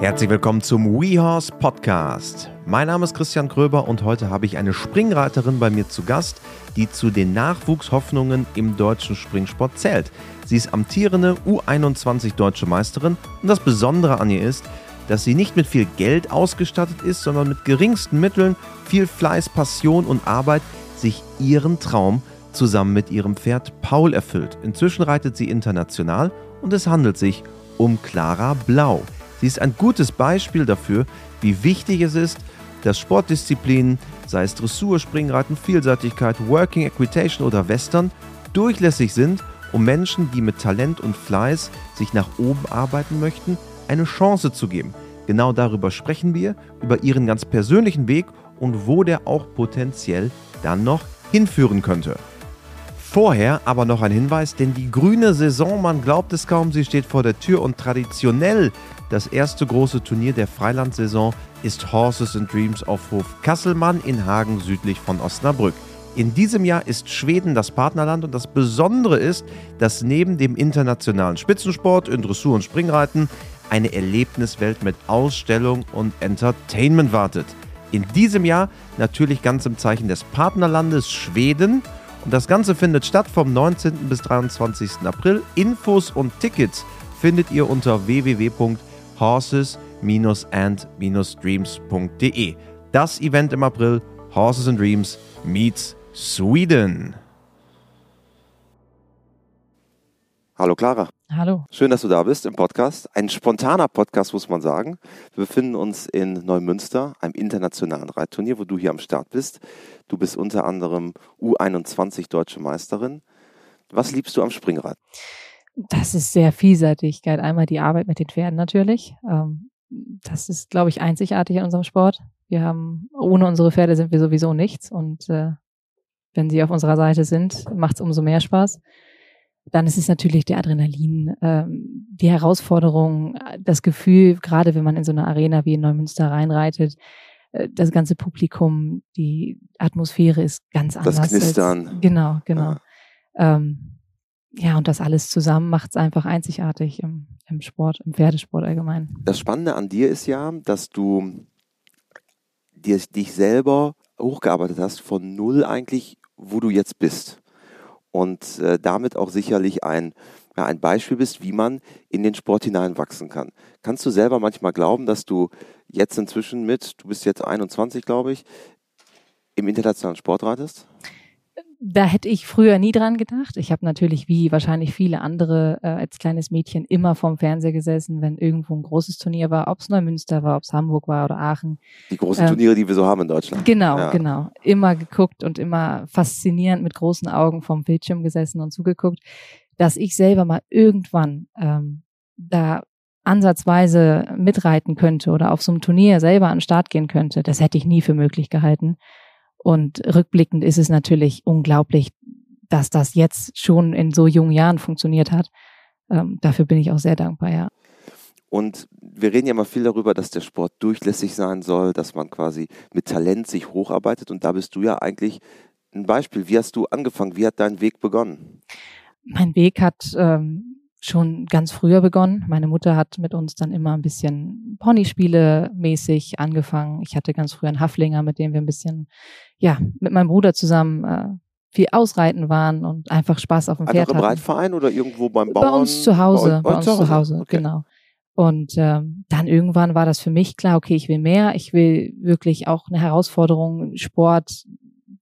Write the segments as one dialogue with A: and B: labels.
A: Herzlich willkommen zum WeHorse Podcast. Mein Name ist Christian Kröber und heute habe ich eine Springreiterin bei mir zu Gast, die zu den Nachwuchshoffnungen im deutschen Springsport zählt. Sie ist amtierende U21 deutsche Meisterin und das Besondere an ihr ist, dass sie nicht mit viel Geld ausgestattet ist, sondern mit geringsten Mitteln, viel Fleiß, Passion und Arbeit sich ihren Traum zusammen mit ihrem Pferd Paul erfüllt. Inzwischen reitet sie international und es handelt sich um Clara Blau. Sie ist ein gutes Beispiel dafür, wie wichtig es ist, dass Sportdisziplinen, sei es Dressur, Springreiten, Vielseitigkeit, Working, Equitation oder Western, durchlässig sind, um Menschen, die mit Talent und Fleiß sich nach oben arbeiten möchten, eine Chance zu geben. Genau darüber sprechen wir, über ihren ganz persönlichen Weg und wo der auch potenziell dann noch hinführen könnte. Vorher aber noch ein Hinweis, denn die grüne Saison, man glaubt es kaum, sie steht vor der Tür und traditionell das erste große Turnier der Freilandsaison ist Horses and Dreams auf Hof Kasselmann in Hagen südlich von Osnabrück. In diesem Jahr ist Schweden das Partnerland und das Besondere ist, dass neben dem internationalen Spitzensport in Dressur und Springreiten eine Erlebniswelt mit Ausstellung und Entertainment wartet. In diesem Jahr natürlich ganz im Zeichen des Partnerlandes Schweden und das Ganze findet statt vom 19. bis 23. April. Infos und Tickets findet ihr unter www.horses-and-dreams.de. Das Event im April, Horses and Dreams meets Sweden. Hallo Clara.
B: Hallo.
A: Schön, dass du da bist im Podcast. Ein spontaner Podcast, muss man sagen. Wir befinden uns in Neumünster, einem internationalen Reitturnier, wo du hier am Start bist. Du bist unter anderem U21 deutsche Meisterin. Was liebst du am Springrad?
B: Das ist sehr Vielseitigkeit. Einmal die Arbeit mit den Pferden natürlich. Ähm, das ist, glaube ich, einzigartig in unserem Sport. Wir haben, ohne unsere Pferde sind wir sowieso nichts. Und äh, wenn sie auf unserer Seite sind, macht es umso mehr Spaß. Dann ist es natürlich der Adrenalin, ähm, die Herausforderung, das Gefühl, gerade wenn man in so eine Arena wie in Neumünster reinreitet, äh, das ganze Publikum, die Atmosphäre ist ganz anders.
A: Das Knistern.
B: Als, genau, genau. Ja. Ähm, ja, und das alles zusammen macht es einfach einzigartig im, im Sport, im Pferdesport allgemein.
A: Das Spannende an dir ist ja, dass du dir, dich selber hochgearbeitet hast von null eigentlich, wo du jetzt bist und äh, damit auch sicherlich ein, ja, ein Beispiel bist, wie man in den Sport hineinwachsen kann. Kannst du selber manchmal glauben, dass du jetzt inzwischen mit, du bist jetzt 21, glaube ich, im internationalen Sport reitest?
B: Da hätte ich früher nie dran gedacht. Ich habe natürlich wie wahrscheinlich viele andere äh, als kleines Mädchen immer vorm Fernseher gesessen, wenn irgendwo ein großes Turnier war, ob es Neumünster war, ob es Hamburg war oder Aachen.
A: Die großen ähm, Turniere, die wir so haben in Deutschland.
B: Genau, ja. genau. Immer geguckt und immer faszinierend mit großen Augen vom Bildschirm gesessen und zugeguckt, dass ich selber mal irgendwann ähm, da ansatzweise mitreiten könnte oder auf so einem Turnier selber an den Start gehen könnte. Das hätte ich nie für möglich gehalten. Und rückblickend ist es natürlich unglaublich, dass das jetzt schon in so jungen Jahren funktioniert hat. Ähm, dafür bin ich auch sehr dankbar, ja.
A: Und wir reden ja immer viel darüber, dass der Sport durchlässig sein soll, dass man quasi mit Talent sich hocharbeitet. Und da bist du ja eigentlich ein Beispiel. Wie hast du angefangen? Wie hat dein Weg begonnen?
B: Mein Weg hat ähm, schon ganz früher begonnen. Meine Mutter hat mit uns dann immer ein bisschen Ponyspiele mäßig angefangen. Ich hatte ganz früh einen Haflinger, mit dem wir ein bisschen, ja, mit meinem Bruder zusammen äh, viel ausreiten waren und einfach Spaß auf dem Pferd
A: einfach
B: im
A: hatten. Reitverein oder irgendwo beim Bauern?
B: Bei uns zu Hause, bei, bei uns zu Hause, okay. genau. Und ähm, dann irgendwann war das für mich klar, okay, ich will mehr, ich will wirklich auch eine Herausforderung, Sport,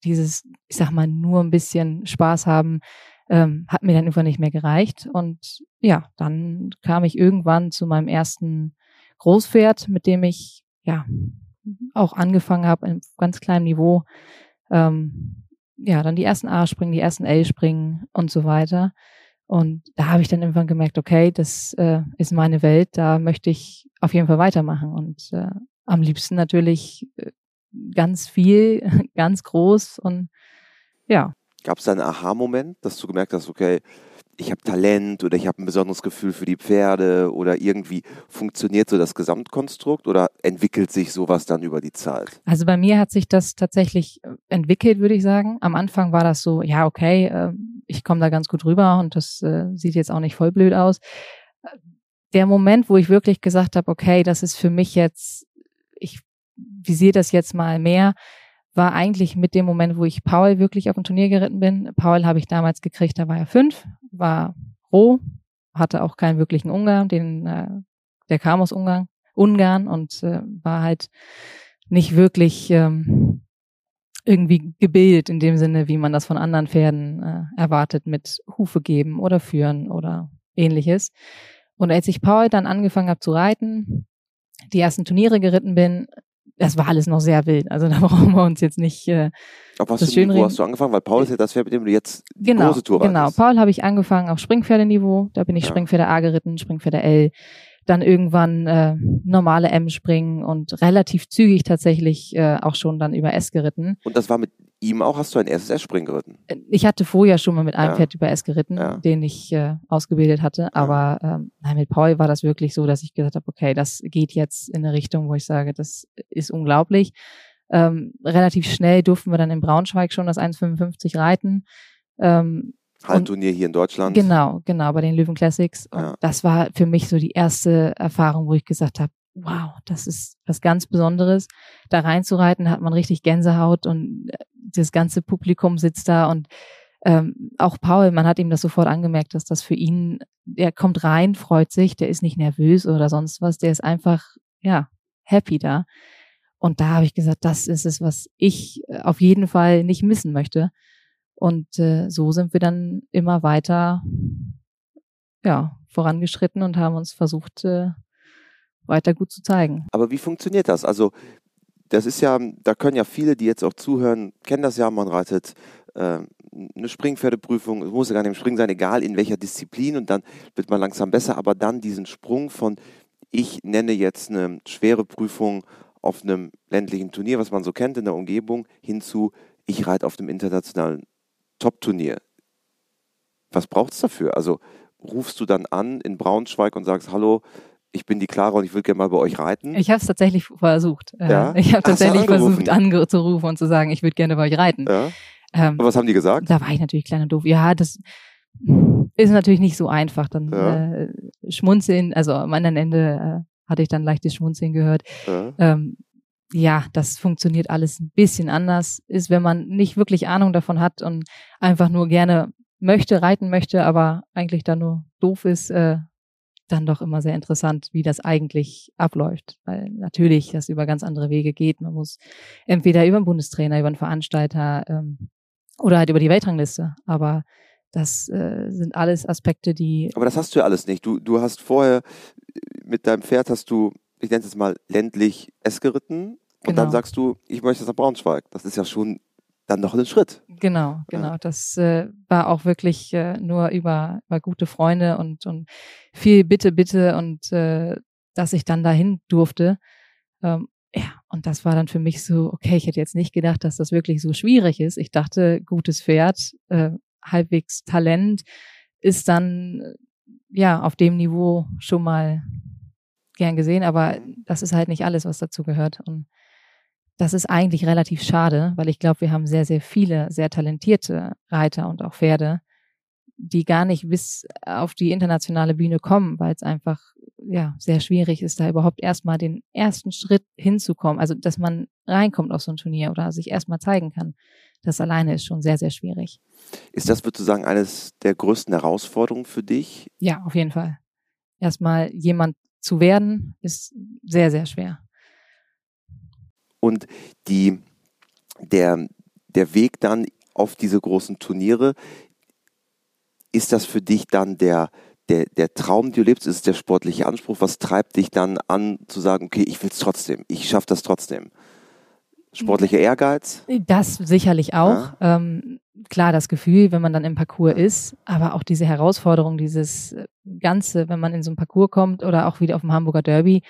B: dieses, ich sag mal, nur ein bisschen Spaß haben, ähm, hat mir dann irgendwann nicht mehr gereicht. Und ja, dann kam ich irgendwann zu meinem ersten Großpferd, mit dem ich ja auch angefangen habe, im ganz kleinen Niveau. Ähm, ja, dann die ersten A-Springen, die ersten L-Springen und so weiter. Und da habe ich dann irgendwann gemerkt, okay, das äh, ist meine Welt, da möchte ich auf jeden Fall weitermachen. Und äh, am liebsten natürlich äh, ganz viel, ganz groß und ja.
A: Gab es da einen Aha-Moment, dass du gemerkt hast, okay, ich habe Talent oder ich habe ein besonderes Gefühl für die Pferde oder irgendwie funktioniert so das Gesamtkonstrukt oder entwickelt sich sowas dann über die Zeit?
B: Also bei mir hat sich das tatsächlich äh, entwickelt, würde ich sagen. Am Anfang war das so, ja, okay, äh, ich komme da ganz gut rüber und das äh, sieht jetzt auch nicht voll blöd aus der Moment, wo ich wirklich gesagt habe, okay, das ist für mich jetzt, ich visiere das jetzt mal mehr, war eigentlich mit dem Moment, wo ich Paul wirklich auf ein Turnier geritten bin. Paul habe ich damals gekriegt, da war er fünf, war roh, hatte auch keinen wirklichen Umgang, den, äh, der kam aus Ungarn, Ungarn und äh, war halt nicht wirklich ähm, irgendwie gebildet in dem Sinne, wie man das von anderen Pferden äh, erwartet, mit Hufe geben oder führen oder ähnliches. Und als ich Paul dann angefangen habe zu reiten, die ersten Turniere geritten bin, das war alles noch sehr wild. Also da brauchen wir uns jetzt nicht. Äh,
A: Auf was für Niveau hast du angefangen? Weil Paul ist ja das Pferd, mit dem du jetzt die
B: genau,
A: große Tour
B: Genau, Paul habe ich angefangen auf Springpferdeniveau. Da bin ich ja. Springpferde A geritten, Springpferde L dann irgendwann äh, normale M springen und relativ zügig tatsächlich äh, auch schon dann über S geritten.
A: Und das war mit ihm auch, hast du ein erstes S-Springen geritten?
B: Ich hatte vorher schon mal mit einem ja. Pferd über S geritten, ja. den ich äh, ausgebildet hatte, aber ähm, nein, mit Paul war das wirklich so, dass ich gesagt habe, okay, das geht jetzt in eine Richtung, wo ich sage, das ist unglaublich. Ähm, relativ schnell durften wir dann in Braunschweig schon das 1,55 reiten. Ähm,
A: Hallenturnier hier in Deutschland.
B: Genau, genau, bei den Löwen Classics. Und ja. das war für mich so die erste Erfahrung, wo ich gesagt habe, wow, das ist was ganz Besonderes. Da reinzureiten, hat man richtig Gänsehaut und äh, das ganze Publikum sitzt da und ähm, auch Paul, man hat ihm das sofort angemerkt, dass das für ihn, er kommt rein, freut sich, der ist nicht nervös oder sonst was, der ist einfach, ja, happy da. Und da habe ich gesagt, das ist es, was ich äh, auf jeden Fall nicht missen möchte. Und äh, so sind wir dann immer weiter ja, vorangeschritten und haben uns versucht, äh, weiter gut zu zeigen.
A: Aber wie funktioniert das? Also das ist ja, da können ja viele, die jetzt auch zuhören, kennen das ja, man reitet äh, eine Springpferdeprüfung, es muss ja gar nicht im Springen sein, egal in welcher Disziplin und dann wird man langsam besser, aber dann diesen Sprung von, ich nenne jetzt eine schwere Prüfung auf einem ländlichen Turnier, was man so kennt in der Umgebung, hinzu, ich reite auf dem internationalen Top-Turnier. Was braucht es dafür? Also rufst du dann an in Braunschweig und sagst, hallo, ich bin die Clara und ich will gerne mal bei euch reiten?
B: Ich habe es tatsächlich versucht. Äh, ja? Ich habe tatsächlich versucht anzurufen und zu sagen, ich würde gerne bei euch reiten. Ja?
A: Ähm, was haben die gesagt?
B: Da war ich natürlich klein und doof. Ja, das ist natürlich nicht so einfach. Dann ja. äh, schmunzeln, also am anderen Ende äh, hatte ich dann leichtes Schmunzeln gehört. Ja. Ähm, ja, das funktioniert alles ein bisschen anders, ist, wenn man nicht wirklich Ahnung davon hat und einfach nur gerne möchte, reiten möchte, aber eigentlich da nur doof ist, äh, dann doch immer sehr interessant, wie das eigentlich abläuft. Weil natürlich das über ganz andere Wege geht. Man muss entweder über einen Bundestrainer, über einen Veranstalter ähm, oder halt über die Weltrangliste. Aber das äh, sind alles Aspekte, die.
A: Aber das hast du ja alles nicht. Du, du hast vorher mit deinem Pferd hast du ich nenne es jetzt mal ländlich S geritten und genau. dann sagst du, ich möchte jetzt nach Braunschweig. Das ist ja schon dann noch ein Schritt.
B: Genau, genau. Ja. Das äh, war auch wirklich äh, nur über, über gute Freunde und, und viel Bitte, Bitte und äh, dass ich dann dahin durfte. Ähm, ja, und das war dann für mich so, okay, ich hätte jetzt nicht gedacht, dass das wirklich so schwierig ist. Ich dachte, gutes Pferd, äh, halbwegs Talent ist dann ja auf dem Niveau schon mal gern gesehen, aber das ist halt nicht alles, was dazu gehört. Und das ist eigentlich relativ schade, weil ich glaube, wir haben sehr, sehr viele sehr talentierte Reiter und auch Pferde, die gar nicht bis auf die internationale Bühne kommen, weil es einfach ja sehr schwierig ist, da überhaupt erstmal den ersten Schritt hinzukommen. Also dass man reinkommt auf so ein Turnier oder sich erstmal zeigen kann. Das alleine ist schon sehr, sehr schwierig.
A: Ist das, würdest du sagen, eines der größten Herausforderungen für dich?
B: Ja, auf jeden Fall. Erstmal jemand zu werden, ist sehr, sehr schwer.
A: Und die, der, der Weg dann auf diese großen Turniere, ist das für dich dann der, der, der Traum, den du lebst, ist es der sportliche Anspruch? Was treibt dich dann an, zu sagen, okay, ich will es trotzdem, ich schaffe das trotzdem? Sportlicher Ehrgeiz?
B: Das sicherlich auch. Ja. Ähm, klar, das Gefühl, wenn man dann im Parcours ist, aber auch diese Herausforderung, dieses Ganze, wenn man in so ein Parcours kommt oder auch wieder auf dem Hamburger Derby,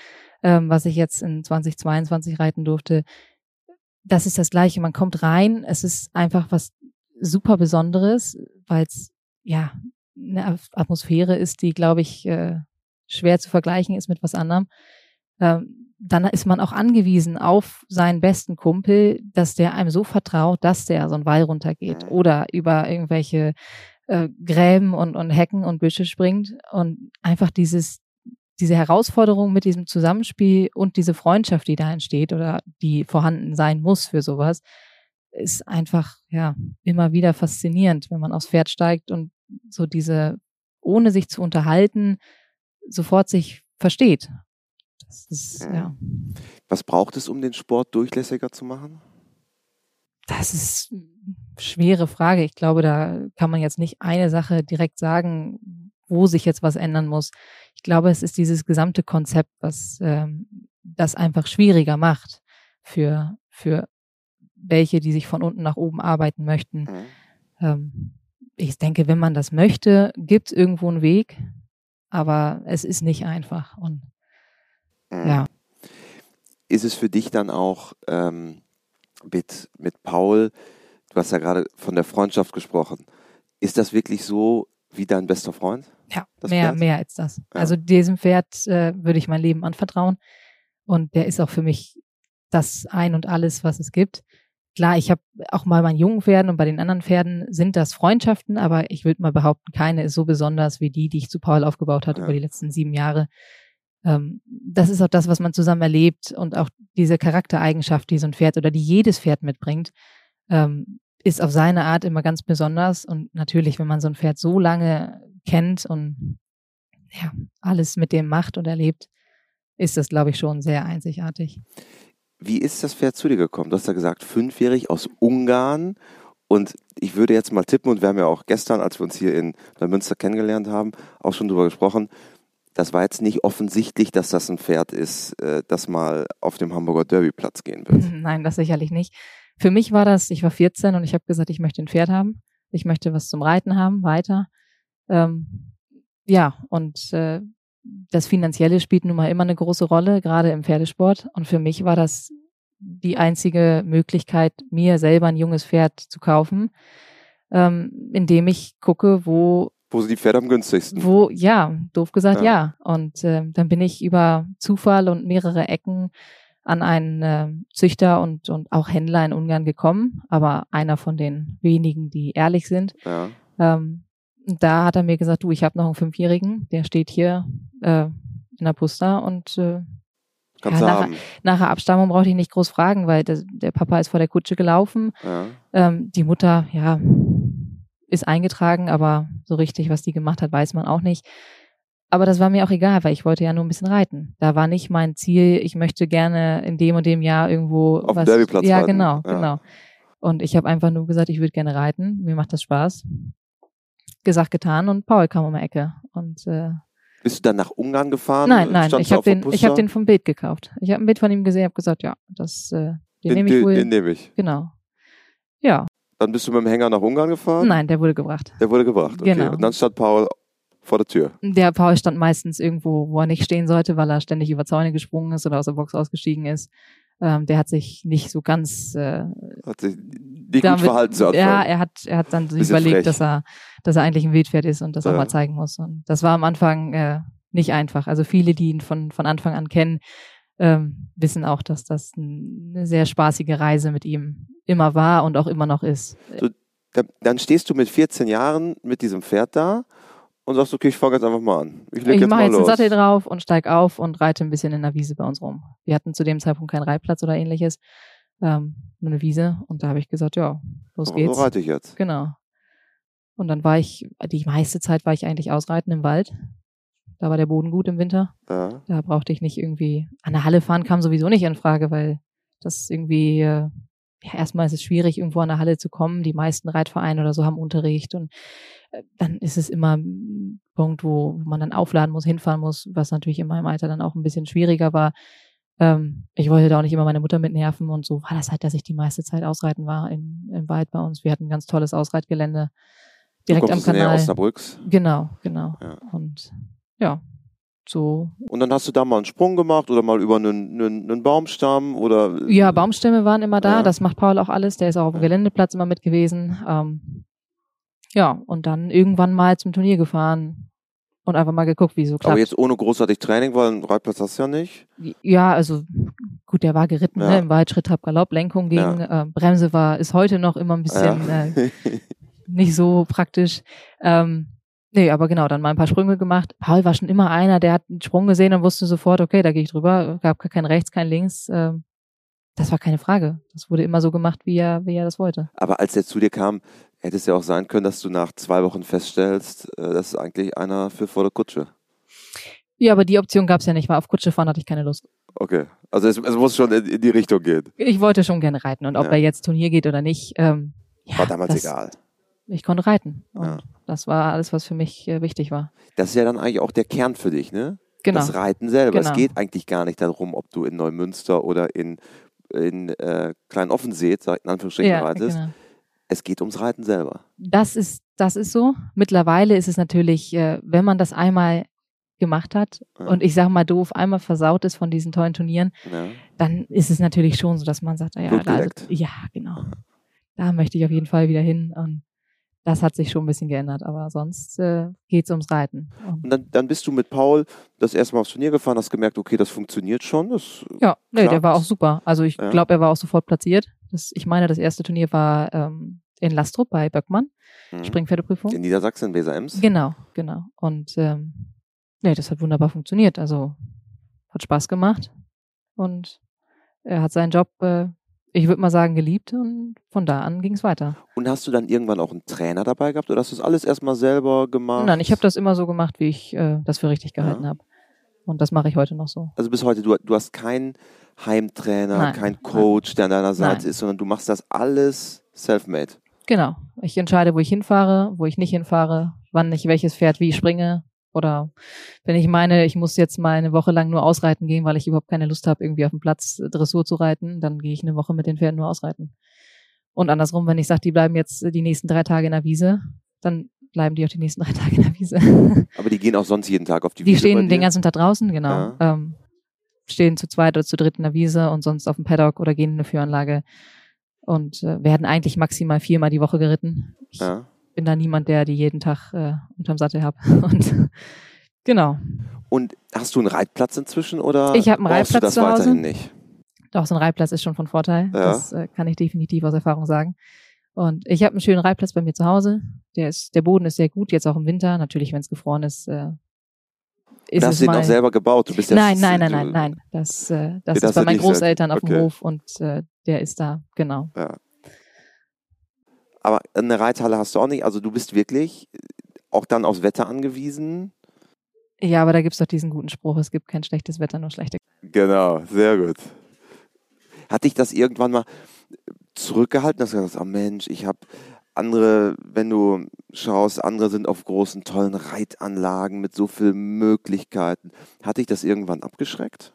B: ähm, was ich jetzt in 2022 reiten durfte, das ist das Gleiche. Man kommt rein, es ist einfach was super Besonderes, weil es ja eine Atmosphäre ist, die, glaube ich, äh, schwer zu vergleichen ist mit was anderem. Ähm, dann ist man auch angewiesen auf seinen besten Kumpel, dass der einem so vertraut, dass der so einen Wall runtergeht mhm. oder über irgendwelche äh, Gräben und, und Hecken und Büsche springt und einfach dieses diese Herausforderung mit diesem Zusammenspiel und diese Freundschaft, die da entsteht oder die vorhanden sein muss für sowas, ist einfach, ja, immer wieder faszinierend, wenn man aufs Pferd steigt und so diese, ohne sich zu unterhalten, sofort sich versteht.
A: Das ist, ja. Was braucht es, um den Sport durchlässiger zu machen?
B: Das ist eine schwere Frage. Ich glaube, da kann man jetzt nicht eine Sache direkt sagen, wo sich jetzt was ändern muss. Ich glaube, es ist dieses gesamte Konzept, was ähm, das einfach schwieriger macht für, für welche, die sich von unten nach oben arbeiten möchten. Mhm. Ähm, ich denke, wenn man das möchte, gibt es irgendwo einen Weg, aber es ist nicht einfach. Und mhm. ja.
A: Ist es für dich dann auch ähm, mit, mit Paul, du hast ja gerade von der Freundschaft gesprochen, ist das wirklich so wie dein bester Freund?
B: Ja, mehr, Pferd? mehr als das. Ja. Also diesem Pferd äh, würde ich mein Leben anvertrauen. Und der ist auch für mich das Ein und alles, was es gibt. Klar, ich habe auch mal bei jungen Pferden und bei den anderen Pferden sind das Freundschaften, aber ich würde mal behaupten, keine ist so besonders wie die, die ich zu Paul aufgebaut habe ja. über die letzten sieben Jahre. Ähm, das ist auch das, was man zusammen erlebt und auch diese Charaktereigenschaft, die so ein Pferd oder die jedes Pferd mitbringt, ähm, ist auf seine Art immer ganz besonders. Und natürlich, wenn man so ein Pferd so lange kennt und ja, alles mit dem macht und erlebt, ist das, glaube ich, schon sehr einzigartig.
A: Wie ist das Pferd zu dir gekommen? Du hast ja gesagt, fünfjährig aus Ungarn. Und ich würde jetzt mal tippen, und wir haben ja auch gestern, als wir uns hier in Münster kennengelernt haben, auch schon drüber gesprochen, das war jetzt nicht offensichtlich, dass das ein Pferd ist, äh, das mal auf dem Hamburger Derby-Platz gehen wird.
B: Nein, das sicherlich nicht. Für mich war das, ich war 14 und ich habe gesagt, ich möchte ein Pferd haben. Ich möchte was zum Reiten haben, weiter. Ähm, ja, und äh, das Finanzielle spielt nun mal immer eine große Rolle, gerade im Pferdesport. Und für mich war das die einzige Möglichkeit, mir selber ein junges Pferd zu kaufen, ähm, indem ich gucke, wo
A: wo sind die Pferde am günstigsten?
B: Wo, ja, doof gesagt, ja. ja. Und äh, dann bin ich über Zufall und mehrere Ecken an einen äh, Züchter und, und auch Händler in Ungarn gekommen, aber einer von den wenigen, die ehrlich sind. Ja. Ähm, da hat er mir gesagt, du, ich habe noch einen Fünfjährigen, der steht hier äh, in der Pusta und äh, ja, nach, nach der Abstammung brauchte ich nicht groß fragen, weil der, der Papa ist vor der Kutsche gelaufen. Ja. Ähm, die Mutter, ja, ist eingetragen, aber so richtig, was die gemacht hat, weiß man auch nicht. Aber das war mir auch egal, weil ich wollte ja nur ein bisschen reiten. Da war nicht mein Ziel, ich möchte gerne in dem und dem Jahr irgendwo
A: auf was, Derbyplatz
B: Ja,
A: reiten.
B: genau, ja. genau. Und ich habe einfach nur gesagt, ich würde gerne reiten. Mir macht das Spaß. Gesagt, getan und Paul kam um die Ecke. Und äh,
A: bist du dann nach Ungarn gefahren?
B: Nein, nein, Standst ich habe den, ich hab den vom Bild gekauft. Ich habe ein Bild von ihm gesehen, habe gesagt, ja, das, äh, den, den nehme ich wohl.
A: Den nehme ich.
B: Genau. Ja.
A: Dann bist du mit dem Hänger nach Ungarn gefahren?
B: Nein, der wurde gebracht.
A: Der wurde gebracht, okay. Genau. Und dann stand Paul vor der Tür.
B: Der Paul stand meistens irgendwo, wo er nicht stehen sollte, weil er ständig über Zäune gesprungen ist oder aus der Box ausgestiegen ist. Ähm, der hat sich nicht so ganz äh,
A: hat sich nicht damit, gut verhalten zu
B: Ja, er hat er hat dann sich überlegt, dass er dass er eigentlich ein Wildpferd ist und das ja. auch mal zeigen muss. Und das war am Anfang äh, nicht einfach. Also viele, die ihn von von Anfang an kennen, ähm, wissen auch, dass das eine sehr spaßige Reise mit ihm immer war und auch immer noch ist.
A: So, dann stehst du mit 14 Jahren mit diesem Pferd da und sagst, okay, ich fange jetzt einfach mal an.
B: Ich, ich mache jetzt einen Sattel drauf und steig auf und reite ein bisschen in der Wiese bei uns rum. Wir hatten zu dem Zeitpunkt keinen Reitplatz oder ähnliches, ähm, nur eine Wiese. Und da habe ich gesagt, ja, los geht's.
A: So reite ich jetzt.
B: Genau. Und dann war ich, die meiste Zeit war ich eigentlich ausreiten im Wald. Da war der Boden gut im Winter. Ja. Da brauchte ich nicht irgendwie, an der Halle fahren kam sowieso nicht in Frage, weil das irgendwie, äh, ja, erstmal ist es schwierig, irgendwo an der Halle zu kommen. Die meisten Reitvereine oder so haben Unterricht und äh, dann ist es immer ein Punkt, wo man dann aufladen muss, hinfahren muss, was natürlich in meinem Alter dann auch ein bisschen schwieriger war. Ähm, ich wollte da auch nicht immer meine Mutter mitnerven und so war das halt, dass ich die meiste Zeit ausreiten war in, im Wald bei uns. Wir hatten ein ganz tolles Ausreitgelände direkt am Kanal.
A: Näher Osnabrücks.
B: Genau, genau. Ja. Und ja, so.
A: Und dann hast du da mal einen Sprung gemacht oder mal über einen, einen, einen Baumstamm oder?
B: Ja, Baumstämme waren immer da. Ja. Das macht Paul auch alles. Der ist auch auf dem Geländeplatz immer mit gewesen. Ähm, ja, und dann irgendwann mal zum Turnier gefahren und einfach mal geguckt, wie so klappt.
A: Aber jetzt ohne großartig Training, weil einen Reitplatz hast du ja nicht.
B: Ja, also gut, der war geritten, ja. ne? im Wald, Schritt, Trab, Galopp, Lenkung ging, ja. äh, Bremse war, ist heute noch immer ein bisschen äh, nicht so praktisch. Ähm, Nee, aber genau, dann mal ein paar Sprünge gemacht. Paul war schon immer einer, der hat einen Sprung gesehen und wusste sofort, okay, da gehe ich drüber. Gab kein rechts, kein links. Ähm, das war keine Frage. Das wurde immer so gemacht, wie er, wie er das wollte.
A: Aber als er zu dir kam, hätte es ja auch sein können, dass du nach zwei Wochen feststellst, äh, das ist eigentlich einer für vor der Kutsche.
B: Ja, aber die Option gab es ja nicht, weil auf Kutsche fahren hatte ich keine Lust.
A: Okay, also es, es muss schon in, in, die Richtung gehen.
B: Ich wollte schon gerne reiten und ob ja. er jetzt Turnier geht oder nicht, ähm,
A: ja, war damals das, egal.
B: Ich konnte reiten und ja. Das war alles, was für mich äh, wichtig war.
A: Das ist ja dann eigentlich auch der Kern für dich, ne? Genau. Das Reiten selber. Genau. Es geht eigentlich gar nicht darum, ob du in Neumünster oder in, in äh, Kleinoffensee, in Anführungsstrichen, ja, reitest. Genau. Es geht ums Reiten selber.
B: Das ist, das ist so. Mittlerweile ist es natürlich, äh, wenn man das einmal gemacht hat ja. und ich sag mal doof einmal versaut ist von diesen tollen Turnieren, ja. dann ist es natürlich schon so, dass man sagt, ja, also, ja, genau. Da möchte ich auf jeden Fall wieder hin und das hat sich schon ein bisschen geändert, aber sonst äh, geht es ums Reiten.
A: Und dann, dann bist du mit Paul das erste Mal aufs Turnier gefahren, hast gemerkt, okay, das funktioniert schon. Das
B: ja, nee, der war auch super. Also ich ja. glaube, er war auch sofort platziert. Das, ich meine, das erste Turnier war ähm, in Lastrup bei Böckmann, mhm. Springpferdeprüfung.
A: In Niedersachsen, in Weser-Ems.
B: Genau, genau. Und ähm, nee, das hat wunderbar funktioniert. Also hat Spaß gemacht und er hat seinen Job, äh, ich würde mal sagen, geliebt und von da an ging es weiter.
A: Und hast du dann irgendwann auch einen Trainer dabei gehabt oder hast du das alles erstmal selber gemacht?
B: Nein, ich habe das immer so gemacht, wie ich äh, das für richtig gehalten ja. habe. Und das mache ich heute noch so.
A: Also bis heute, du, du hast keinen Heimtrainer, nein, keinen Coach, der an deiner Seite nein. ist, sondern du machst das alles self-made.
B: Genau. Ich entscheide, wo ich hinfahre, wo ich nicht hinfahre, wann ich welches Pferd wie springe, oder wenn ich meine, ich muss jetzt mal eine Woche lang nur ausreiten gehen, weil ich überhaupt keine Lust habe, irgendwie auf dem Platz Dressur zu reiten, dann gehe ich eine Woche mit den Pferden nur ausreiten. Und andersrum, wenn ich sage, die bleiben jetzt die nächsten drei Tage in der Wiese, dann bleiben die auch die nächsten drei Tage in der Wiese.
A: Aber die gehen auch sonst jeden Tag auf die,
B: die Wiese. Die stehen den ganzen Tag draußen, genau. Ja. Ähm, stehen zu zweit oder zu dritt in der Wiese und sonst auf dem Paddock oder gehen in eine Führanlage und äh, werden eigentlich maximal viermal die Woche geritten. Ich ja bin da niemand, der die jeden Tag äh, unterm Sattel habe. Und genau.
A: Und hast du einen Reitplatz inzwischen oder
B: ich habe einen Reitplatz du das zu Hause?
A: weiterhin nicht?
B: Doch, so ein Reitplatz ist schon von Vorteil. Ja. Das äh, kann ich definitiv aus Erfahrung sagen. Und ich habe einen schönen Reitplatz bei mir zu Hause. Der ist, der Boden ist sehr gut, jetzt auch im Winter. Natürlich, wenn es gefroren ist, äh,
A: ist hast du den auch selber gebaut? Du bist ja
B: nein, nein, nein, nein, nein. Das, äh, das, das ist bei meinen Großeltern auf okay. dem Hof und äh, der ist da, genau. Ja.
A: Aber eine Reithalle hast du auch nicht. Also du bist wirklich auch dann aufs Wetter angewiesen.
B: Ja, aber da gibt es doch diesen guten Spruch, es gibt kein schlechtes Wetter, nur schlechte.
A: Genau, sehr gut. Hat dich das irgendwann mal zurückgehalten, dass du gesagt hast, oh Mensch, ich habe andere, wenn du schaust, andere sind auf großen, tollen Reitanlagen mit so vielen Möglichkeiten. Hat dich das irgendwann abgeschreckt?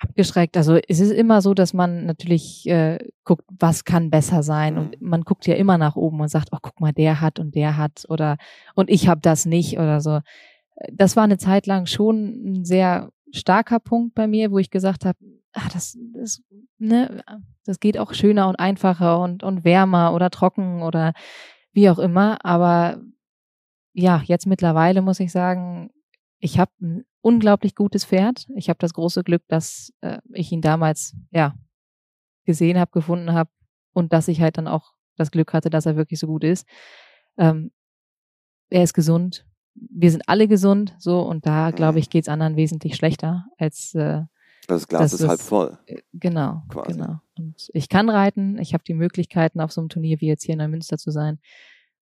B: Abgeschreckt. Also es ist immer so, dass man natürlich äh, guckt, was kann besser sein. Und mhm. man guckt ja immer nach oben und sagt, oh, guck mal, der hat und der hat oder und ich habe das nicht oder so. Das war eine Zeit lang schon ein sehr starker Punkt bei mir, wo ich gesagt habe, ah, das, das, ne, das geht auch schöner und einfacher und, und wärmer oder trocken oder wie auch immer. Aber ja, jetzt mittlerweile muss ich sagen, ich habe ein unglaublich gutes Pferd. Ich habe das große Glück, dass äh, ich ihn damals ja gesehen habe, gefunden habe und dass ich halt dann auch das Glück hatte, dass er wirklich so gut ist. Ähm, er ist gesund. Wir sind alle gesund, so und da glaube ich geht's anderen wesentlich schlechter als äh,
A: das Glas ist halb voll.
B: Äh, genau, quasi. genau. Und ich kann reiten. Ich habe die Möglichkeiten, auf so einem Turnier wie jetzt hier in Neumünster zu sein.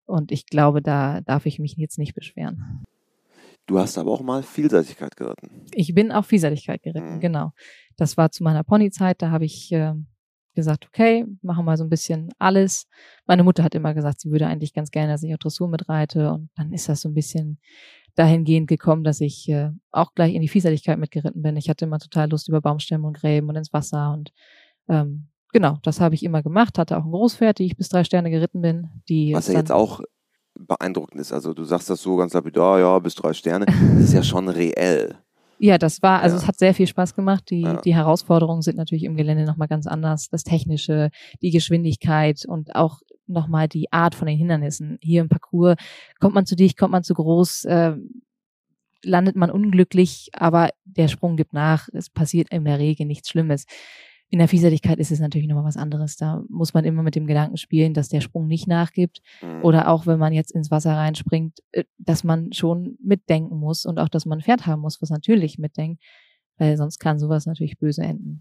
B: Und ich glaube, da darf ich mich jetzt nicht beschweren.
A: Du hast aber auch mal Vielseitigkeit geritten.
B: Ich bin auch Vielseitigkeit geritten, mhm. genau. Das war zu meiner Ponyzeit, da habe ich äh, gesagt, okay, machen wir so ein bisschen alles. Meine Mutter hat immer gesagt, sie würde eigentlich ganz gerne, dass ich auch Dressur mitreite und dann ist das so ein bisschen dahingehend gekommen, dass ich äh, auch gleich in die Vielseitigkeit mitgeritten bin. Ich hatte immer total Lust über Baumstämme und Gräben und ins Wasser und ähm, genau, das habe ich immer gemacht, hatte auch ein Großpferd, die ich bis drei Sterne geritten bin. Die
A: Was ja jetzt auch beeindruckend ist. Also du sagst das so ganz lapidar, ja, bis drei Sterne. Das ist ja schon reell.
B: Ja, das war, also ja. es hat sehr viel Spaß gemacht. Die, ja. die Herausforderungen sind natürlich im Gelände nochmal ganz anders. Das Technische, die Geschwindigkeit und auch nochmal die Art von den Hindernissen. Hier im Parcours kommt man zu dicht, kommt man zu groß, äh, landet man unglücklich, aber der Sprung gibt nach. Es passiert in der Regel nichts Schlimmes. In der Vielseitigkeit ist es natürlich nochmal was anderes. Da muss man immer mit dem Gedanken spielen, dass der Sprung nicht nachgibt. Mhm. Oder auch wenn man jetzt ins Wasser reinspringt, äh, dass man schon mitdenken muss und auch, dass man ein Pferd haben muss, was natürlich mitdenkt. Weil sonst kann sowas natürlich böse enden.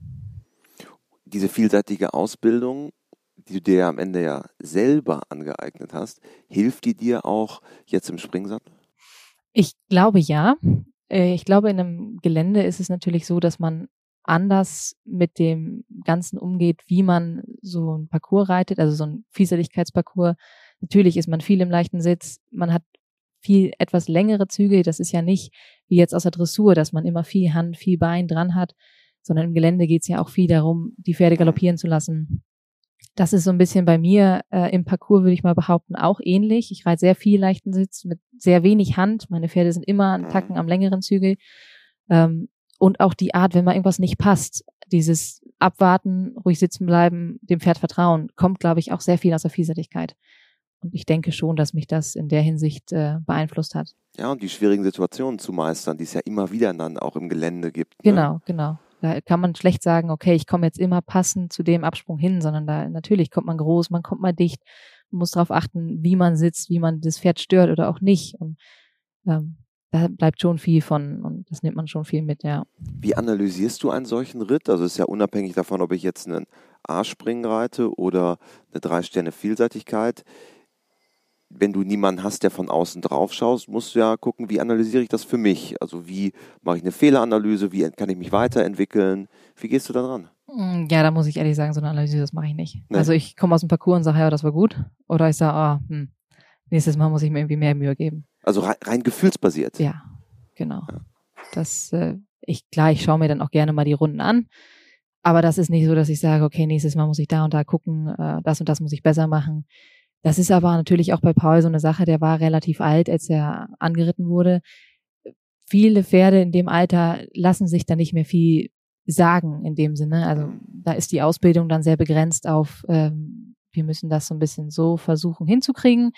A: Diese vielseitige Ausbildung, die du dir am Ende ja selber angeeignet hast, hilft die dir auch jetzt im Springsattel?
B: Ich glaube ja. Äh, ich glaube, in einem Gelände ist es natürlich so, dass man anders mit dem Ganzen umgeht, wie man so ein Parcours reitet, also so ein Vielseitigkeitsparcours. Natürlich ist man viel im leichten Sitz, man hat viel etwas längere Züge. Das ist ja nicht wie jetzt aus der Dressur, dass man immer viel Hand, viel Bein dran hat, sondern im Gelände geht es ja auch viel darum, die Pferde galoppieren zu lassen. Das ist so ein bisschen bei mir äh, im Parcours, würde ich mal behaupten, auch ähnlich. Ich reite sehr viel leichten Sitz mit sehr wenig Hand. Meine Pferde sind immer einen Tacken am längeren Zügel. Ähm, und auch die Art, wenn mal irgendwas nicht passt, dieses Abwarten, ruhig sitzen bleiben, dem Pferd vertrauen, kommt, glaube ich, auch sehr viel aus der Vielseitigkeit. Und ich denke schon, dass mich das in der Hinsicht äh, beeinflusst hat.
A: Ja, und die schwierigen Situationen zu meistern, die es ja immer wieder dann auch im Gelände gibt.
B: Ne? Genau, genau. Da kann man schlecht sagen, okay, ich komme jetzt immer passend zu dem Absprung hin, sondern da natürlich kommt man groß, man kommt mal dicht, man muss darauf achten, wie man sitzt, wie man das Pferd stört oder auch nicht. Und ähm, da bleibt schon viel von und das nimmt man schon viel mit, ja.
A: Wie analysierst du einen solchen Ritt? Also ist ja unabhängig davon, ob ich jetzt einen A-Springen reite oder eine Drei-Sterne-Vielseitigkeit. Wenn du niemanden hast, der von außen drauf schaust, musst du ja gucken, wie analysiere ich das für mich? Also wie mache ich eine Fehleranalyse? Wie kann ich mich weiterentwickeln? Wie gehst du da dran?
B: Mm, ja, da muss ich ehrlich sagen, so eine Analyse, das mache ich nicht. Nee. Also ich komme aus dem Parcours und sage, ja, das war gut. Oder ich sage, ah, hm, nächstes Mal muss ich mir irgendwie mehr Mühe geben.
A: Also rein, rein gefühlsbasiert.
B: Ja, genau. Ja. Das, äh, ich, klar, ich schaue mir dann auch gerne mal die Runden an. Aber das ist nicht so, dass ich sage, okay, nächstes Mal muss ich da und da gucken, äh, das und das muss ich besser machen. Das ist aber natürlich auch bei Paul so eine Sache, der war relativ alt, als er angeritten wurde. Viele Pferde in dem Alter lassen sich da nicht mehr viel sagen in dem Sinne. Also mhm. da ist die Ausbildung dann sehr begrenzt auf, ähm, wir müssen das so ein bisschen so versuchen hinzukriegen.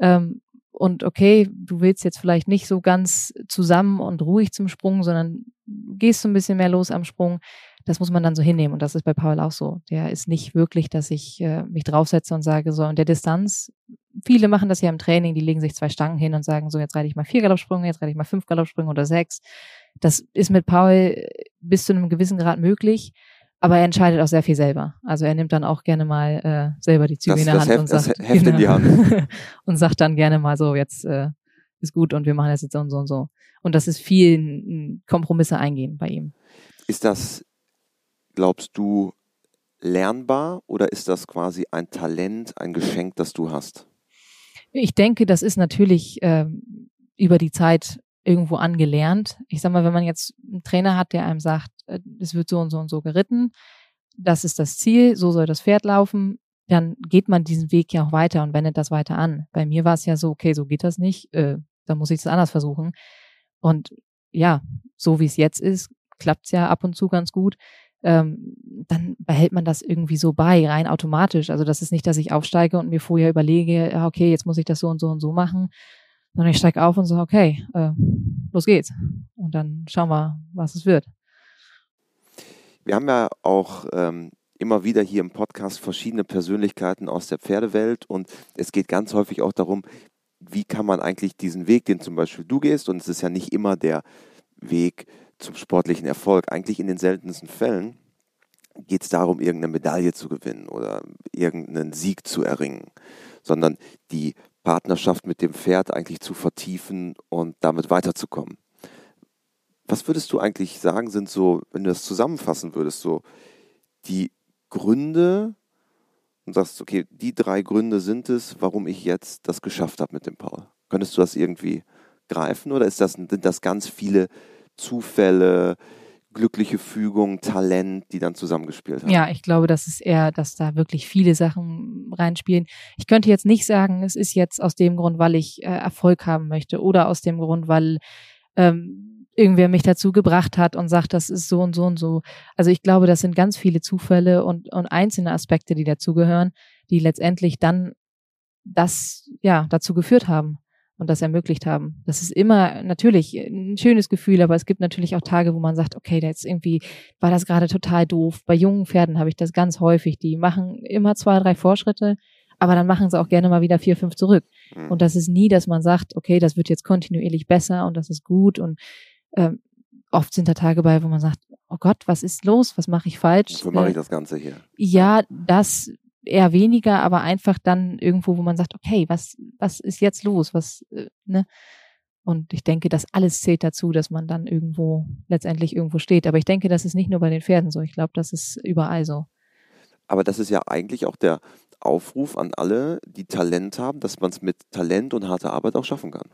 B: Ähm, und okay, du willst jetzt vielleicht nicht so ganz zusammen und ruhig zum Sprung, sondern gehst so ein bisschen mehr los am Sprung. Das muss man dann so hinnehmen. Und das ist bei Paul auch so. Der ist nicht wirklich, dass ich äh, mich draufsetze und sage, so, in der Distanz, viele machen das ja im Training, die legen sich zwei Stangen hin und sagen, so, jetzt reite ich mal vier Galoppsprünge, jetzt reite ich mal fünf Galoppsprünge oder sechs. Das ist mit Paul bis zu einem gewissen Grad möglich. Aber er entscheidet auch sehr viel selber. Also er nimmt dann auch gerne mal äh, selber die Züge das, in der Hand
A: Heft,
B: und sagt,
A: das Heft genau, in die Hand.
B: und sagt dann gerne mal so, jetzt äh, ist gut und wir machen das jetzt so und so und so. Und das ist viel Kompromisse eingehen bei ihm.
A: Ist das, glaubst du, lernbar oder ist das quasi ein Talent, ein Geschenk, das du hast?
B: Ich denke, das ist natürlich ähm, über die Zeit irgendwo angelernt. Ich sag mal, wenn man jetzt einen Trainer hat, der einem sagt, äh, es wird so und so und so geritten, das ist das Ziel, so soll das Pferd laufen, dann geht man diesen Weg ja auch weiter und wendet das weiter an. Bei mir war es ja so, okay, so geht das nicht, äh, dann muss ich es anders versuchen. Und ja, so wie es jetzt ist, klappt es ja ab und zu ganz gut. Ähm, dann behält man das irgendwie so bei, rein automatisch. Also das ist nicht, dass ich aufsteige und mir vorher überlege, okay, jetzt muss ich das so und so und so machen, sondern ich steige auf und sage, okay, äh, los geht's. Und dann schauen wir, was es wird.
A: Wir haben ja auch ähm, immer wieder hier im Podcast verschiedene Persönlichkeiten aus der Pferdewelt und es geht ganz häufig auch darum, wie kann man eigentlich diesen Weg, den zum Beispiel du gehst, und es ist ja nicht immer der Weg zum sportlichen Erfolg, eigentlich in den seltensten Fällen geht es darum, irgendeine Medaille zu gewinnen oder irgendeinen Sieg zu erringen, sondern die Partnerschaft mit dem Pferd eigentlich zu vertiefen und damit weiterzukommen. Was würdest du eigentlich sagen, sind so, wenn du das zusammenfassen würdest, so die Gründe und sagst, okay, die drei Gründe sind es, warum ich jetzt das geschafft habe mit dem Paul? Könntest du das irgendwie greifen oder ist das, sind das ganz viele Zufälle, glückliche Fügung, Talent, die dann zusammengespielt haben.
B: Ja, ich glaube, das ist eher, dass da wirklich viele Sachen reinspielen. Ich könnte jetzt nicht sagen, es ist jetzt aus dem Grund, weil ich äh, Erfolg haben möchte oder aus dem Grund, weil ähm, irgendwer mich dazu gebracht hat und sagt, das ist so und so und so. Also ich glaube, das sind ganz viele Zufälle und, und einzelne Aspekte, die dazugehören, die letztendlich dann das ja dazu geführt haben. Und das ermöglicht haben. Das ist immer natürlich ein schönes Gefühl, aber es gibt natürlich auch Tage, wo man sagt, okay, da jetzt irgendwie war das gerade total doof. Bei jungen Pferden habe ich das ganz häufig. Die machen immer zwei, drei Fortschritte, aber dann machen sie auch gerne mal wieder vier, fünf zurück. Mhm. Und das ist nie, dass man sagt, okay, das wird jetzt kontinuierlich besser und das ist gut und ähm, oft sind da Tage bei, wo man sagt, oh Gott, was ist los? Was mache ich falsch?
A: Wofür mache ich äh, das Ganze hier?
B: Ja, das eher weniger, aber einfach dann irgendwo, wo man sagt, okay, was, was ist jetzt los? Was, äh, ne? Und ich denke, das alles zählt dazu, dass man dann irgendwo letztendlich irgendwo steht. Aber ich denke, das ist nicht nur bei den Pferden so. Ich glaube, das ist überall so.
A: Aber das ist ja eigentlich auch der Aufruf an alle, die Talent haben, dass man es mit Talent und harter Arbeit auch schaffen kann.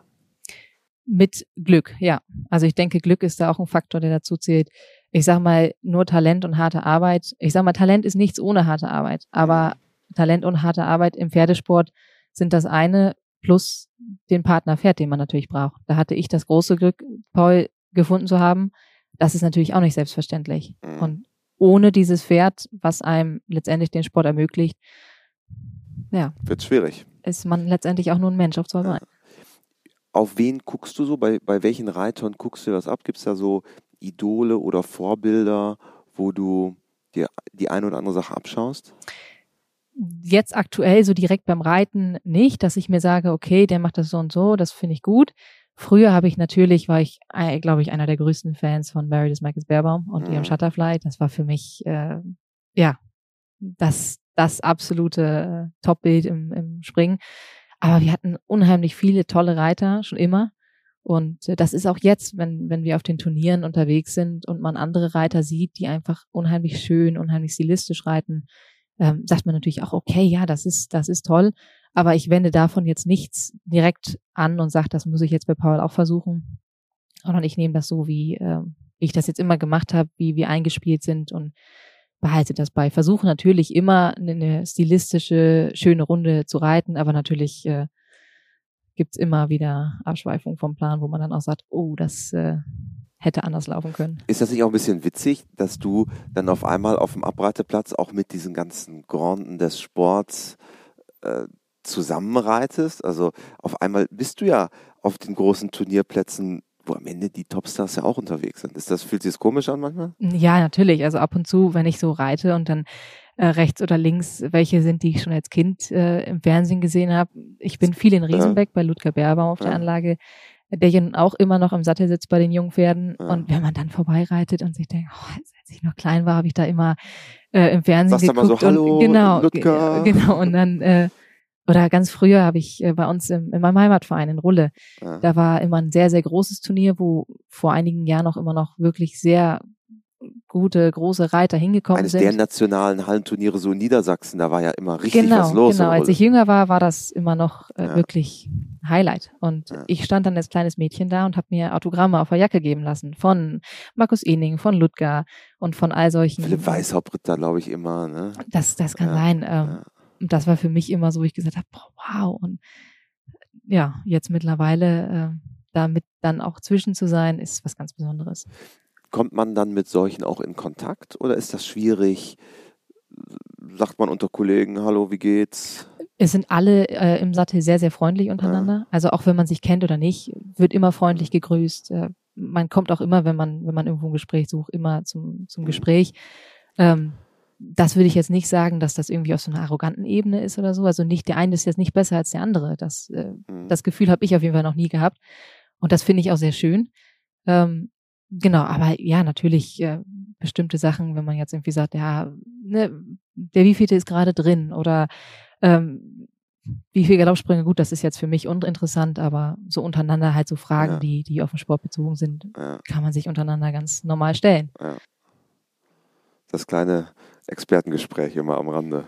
B: Mit Glück, ja. Also ich denke, Glück ist da auch ein Faktor, der dazu zählt. Ich sag mal, nur Talent und harte Arbeit. Ich sag mal, Talent ist nichts ohne harte Arbeit. Aber Talent und harte Arbeit im Pferdesport sind das eine plus den Partner Pferd, den man natürlich braucht. Da hatte ich das große Glück, Paul gefunden zu haben. Das ist natürlich auch nicht selbstverständlich. Mhm. Und ohne dieses Pferd, was einem letztendlich den Sport ermöglicht, ja.
A: Wird schwierig.
B: Ist man letztendlich auch nur ein Mensch auf zwei Beinen.
A: Auf wen guckst du so? Bei, bei welchen Reitern guckst du das ab? Gibt es da so Idole oder Vorbilder, wo du dir die eine oder andere Sache abschaust?
B: Jetzt aktuell so direkt beim Reiten nicht, dass ich mir sage, okay, der macht das so und so, das finde ich gut. Früher habe ich natürlich, war ich, äh, glaube ich, einer der größten Fans von Meredith Michaels Baerbaum und mhm. ihrem Shutterfly. Das war für mich, äh, ja, das, das absolute äh, Topbild im, im Springen. Aber wir hatten unheimlich viele tolle Reiter, schon immer. Und äh, das ist auch jetzt, wenn, wenn wir auf den Turnieren unterwegs sind und man andere Reiter sieht, die einfach unheimlich schön, unheimlich stilistisch reiten, ähm, sagt man natürlich auch, okay, ja, das ist, das ist toll. Aber ich wende davon jetzt nichts direkt an und sage, das muss ich jetzt bei Paul auch versuchen. Sondern ich nehme das so, wie, äh, wie ich das jetzt immer gemacht habe, wie wir eingespielt sind und behalte das bei. Versuche natürlich immer eine stilistische, schöne Runde zu reiten, aber natürlich äh, gibt immer wieder Abschweifungen vom Plan, wo man dann auch sagt, oh, das äh, hätte anders laufen können.
A: Ist das nicht auch ein bisschen witzig, dass du dann auf einmal auf dem Abreiteplatz auch mit diesen ganzen Granden des Sports äh, zusammenreitest? Also auf einmal bist du ja auf den großen Turnierplätzen wo am Ende die Topstars ja auch unterwegs sind. Ist das, fühlt sich das komisch an manchmal?
B: Ja, natürlich. Also ab und zu, wenn ich so reite und dann äh, rechts oder links, welche sind, die ich schon als Kind äh, im Fernsehen gesehen habe. Ich bin viel in Riesenbeck ja. bei Ludger Berbaum auf ja. der Anlage, der ja auch immer noch im Sattel sitzt bei den jungen Pferden. Ja. Und wenn man dann vorbeireitet und sich denkt, oh, als ich noch klein war, habe ich da immer äh, im Fernsehen Sagst geguckt.
A: So, Hallo,
B: und, genau,
A: Ludger.
B: genau. Und dann äh, oder ganz früher habe ich äh, bei uns im, in meinem Heimatverein in Rulle, ja. da war immer ein sehr, sehr großes Turnier, wo vor einigen Jahren noch immer noch wirklich sehr gute, große Reiter hingekommen
A: Eines
B: sind.
A: Eines der nationalen Hallenturniere so in Niedersachsen, da war ja immer richtig genau, was los.
B: Genau, als ich jünger war, war das immer noch äh, ja. wirklich Highlight. Und ja. ich stand dann als kleines Mädchen da und habe mir Autogramme auf der Jacke geben lassen von Markus Ening, von Ludger und von all solchen.
A: Philipp Weißhaupt da, glaube ich, immer. Ne?
B: Das, das kann ja. sein. Ähm, und das war für mich immer so, wo ich gesagt habe, wow. Und ja, jetzt mittlerweile äh, damit dann auch zwischen zu sein, ist was ganz Besonderes.
A: Kommt man dann mit solchen auch in Kontakt oder ist das schwierig? Sagt man unter Kollegen, hallo, wie geht's?
B: Es sind alle äh, im Sattel sehr, sehr freundlich untereinander. Ja. Also auch wenn man sich kennt oder nicht, wird immer freundlich gegrüßt. Äh, man kommt auch immer, wenn man, wenn man irgendwo ein Gespräch sucht, immer zum, zum mhm. Gespräch. Ähm, das würde ich jetzt nicht sagen, dass das irgendwie auf so einer arroganten Ebene ist oder so. Also nicht, der eine ist jetzt nicht besser als der andere. Das, äh, mhm. das Gefühl habe ich auf jeden Fall noch nie gehabt. Und das finde ich auch sehr schön. Ähm, genau, aber ja, natürlich äh, bestimmte Sachen, wenn man jetzt irgendwie sagt, ja, ne, der wievielte ist gerade drin oder ähm, wie viel Galoppsprünge, gut, das ist jetzt für mich uninteressant, aber so untereinander halt so Fragen, ja. die, die auf den Sport bezogen sind, ja. kann man sich untereinander ganz normal stellen. Ja.
A: Das kleine Expertengespräch immer am Rande.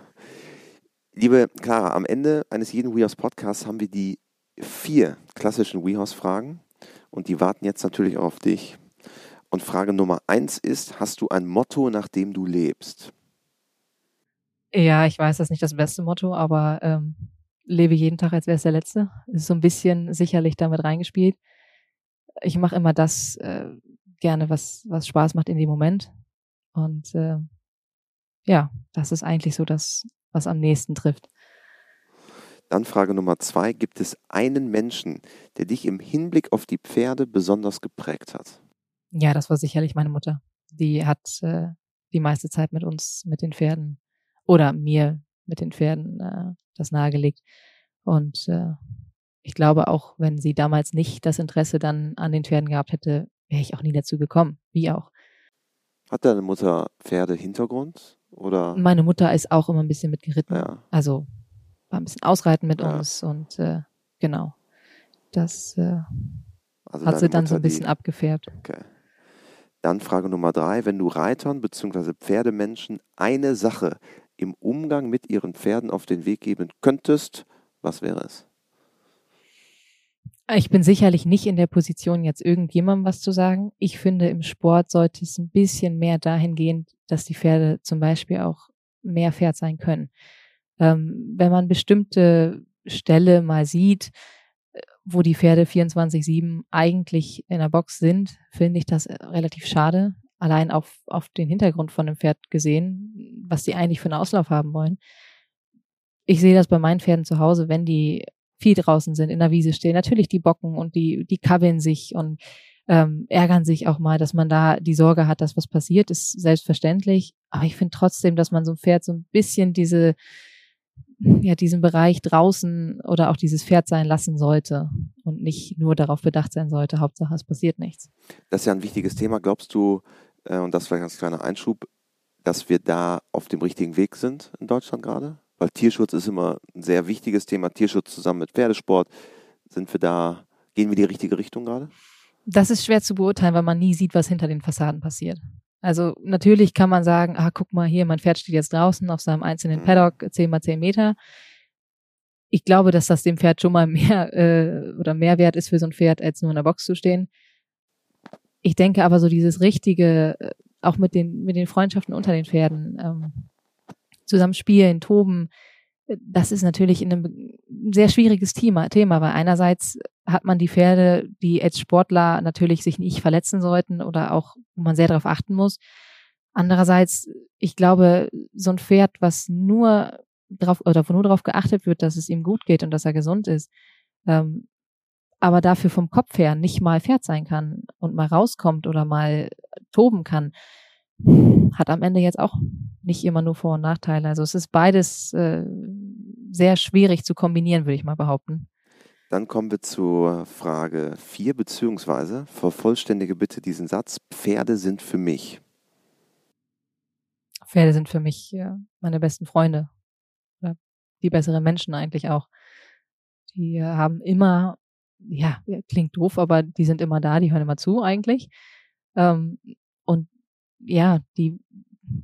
A: Liebe Clara, am Ende eines jeden WeHouse Podcasts haben wir die vier klassischen WeHouse-Fragen und die warten jetzt natürlich auch auf dich. Und Frage Nummer eins ist: Hast du ein Motto, nach dem du lebst?
B: Ja, ich weiß, das ist nicht das beste Motto, aber ähm, lebe jeden Tag, als wäre es der letzte. Ist so ein bisschen sicherlich damit reingespielt. Ich mache immer das äh, gerne, was, was Spaß macht in dem Moment. Und äh, ja, das ist eigentlich so das, was am nächsten trifft.
A: Dann Frage Nummer zwei. Gibt es einen Menschen, der dich im Hinblick auf die Pferde besonders geprägt hat?
B: Ja, das war sicherlich meine Mutter. Die hat äh, die meiste Zeit mit uns, mit den Pferden oder mir mit den Pferden äh, das nahegelegt. Und äh, ich glaube auch, wenn sie damals nicht das Interesse dann an den Pferden gehabt hätte, wäre ich auch nie dazu gekommen. Wie auch.
A: Hat deine Mutter Pferde-Hintergrund? Oder?
B: Meine Mutter ist auch immer ein bisschen mitgeritten. Ja. Also war ein bisschen ausreiten mit ja. uns und äh, genau. Das äh, also hat sie dann Mutter, so ein bisschen die... abgefärbt.
A: Okay. Dann Frage Nummer drei. Wenn du Reitern bzw. Pferdemenschen eine Sache im Umgang mit ihren Pferden auf den Weg geben könntest, was wäre es?
B: Ich bin sicherlich nicht in der Position, jetzt irgendjemandem was zu sagen. Ich finde, im Sport sollte es ein bisschen mehr dahin gehen, dass die Pferde zum Beispiel auch mehr Pferd sein können. Ähm, wenn man bestimmte Stelle mal sieht, äh, wo die Pferde 24-7 eigentlich in der Box sind, finde ich das äh, relativ schade. Allein auf, auf den Hintergrund von dem Pferd gesehen, was die eigentlich für einen Auslauf haben wollen. Ich sehe das bei meinen Pferden zu Hause, wenn die viel draußen sind, in der Wiese stehen. Natürlich die Bocken und die, die kabbeln sich und ähm, ärgern sich auch mal, dass man da die Sorge hat, dass was passiert, ist selbstverständlich. Aber ich finde trotzdem, dass man so ein Pferd so ein bisschen diese, ja, diesen Bereich draußen oder auch dieses Pferd sein lassen sollte und nicht nur darauf bedacht sein sollte, Hauptsache es passiert nichts.
A: Das ist ja ein wichtiges Thema. Glaubst du, äh, und das war ein ganz kleiner Einschub, dass wir da auf dem richtigen Weg sind in Deutschland gerade? Weil Tierschutz ist immer ein sehr wichtiges Thema. Tierschutz zusammen mit Pferdesport. Sind wir da, gehen wir die richtige Richtung gerade?
B: Das ist schwer zu beurteilen, weil man nie sieht, was hinter den Fassaden passiert. Also natürlich kann man sagen, ah, guck mal hier, mein Pferd steht jetzt draußen auf seinem einzelnen mhm. Paddock, 10 mal 10 Meter. Ich glaube, dass das dem Pferd schon mal mehr äh, oder mehr wert ist für so ein Pferd, als nur in der Box zu stehen. Ich denke aber so dieses richtige, äh, auch mit den, mit den Freundschaften unter den Pferden, ähm, zusammen spielen, toben, das ist natürlich ein sehr schwieriges Thema, Thema, weil einerseits hat man die Pferde, die als Sportler natürlich sich nicht verletzen sollten oder auch, wo man sehr darauf achten muss. Andererseits, ich glaube, so ein Pferd, was nur drauf oder wo nur darauf geachtet wird, dass es ihm gut geht und dass er gesund ist, ähm, aber dafür vom Kopf her nicht mal Pferd sein kann und mal rauskommt oder mal toben kann, hat am Ende jetzt auch nicht immer nur Vor- und Nachteile. Also es ist beides äh, sehr schwierig zu kombinieren, würde ich mal behaupten.
A: Dann kommen wir zur Frage 4, beziehungsweise vervollständige bitte diesen Satz, Pferde sind für mich.
B: Pferde sind für mich meine besten Freunde. Oder die besseren Menschen eigentlich auch. Die haben immer, ja, klingt doof, aber die sind immer da, die hören immer zu eigentlich. Ähm, und ja, die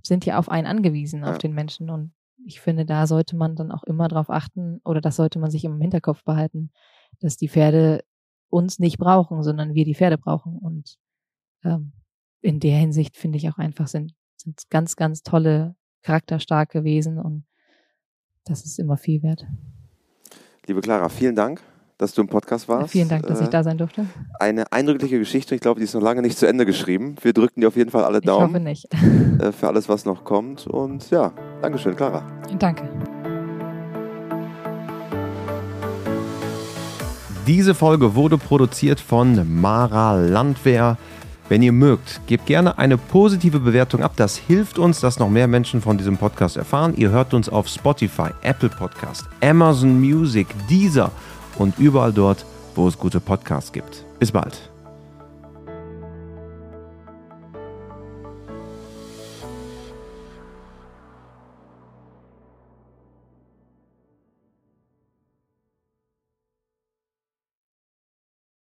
B: sind ja auf einen angewiesen, ja. auf den Menschen. Und ich finde, da sollte man dann auch immer drauf achten oder das sollte man sich im Hinterkopf behalten, dass die Pferde uns nicht brauchen, sondern wir die Pferde brauchen. Und ähm, in der Hinsicht finde ich auch einfach sind, sind ganz, ganz tolle, charakterstarke Wesen und das ist immer viel wert.
A: Liebe Clara, vielen Dank dass du im Podcast warst.
B: Vielen Dank, dass ich da sein durfte.
A: Eine eindrückliche Geschichte. Ich glaube, die ist noch lange nicht zu Ende geschrieben. Wir drücken dir auf jeden Fall alle Daumen.
B: Ich hoffe nicht.
A: Äh, für alles, was noch kommt. Und ja, Dankeschön, Clara.
B: Danke.
A: Diese Folge wurde produziert von Mara Landwehr. Wenn ihr mögt, gebt gerne eine positive Bewertung ab. Das hilft uns, dass noch mehr Menschen von diesem Podcast erfahren. Ihr hört uns auf Spotify, Apple Podcast, Amazon Music, Deezer und überall dort, wo es gute Podcasts gibt. Bis bald.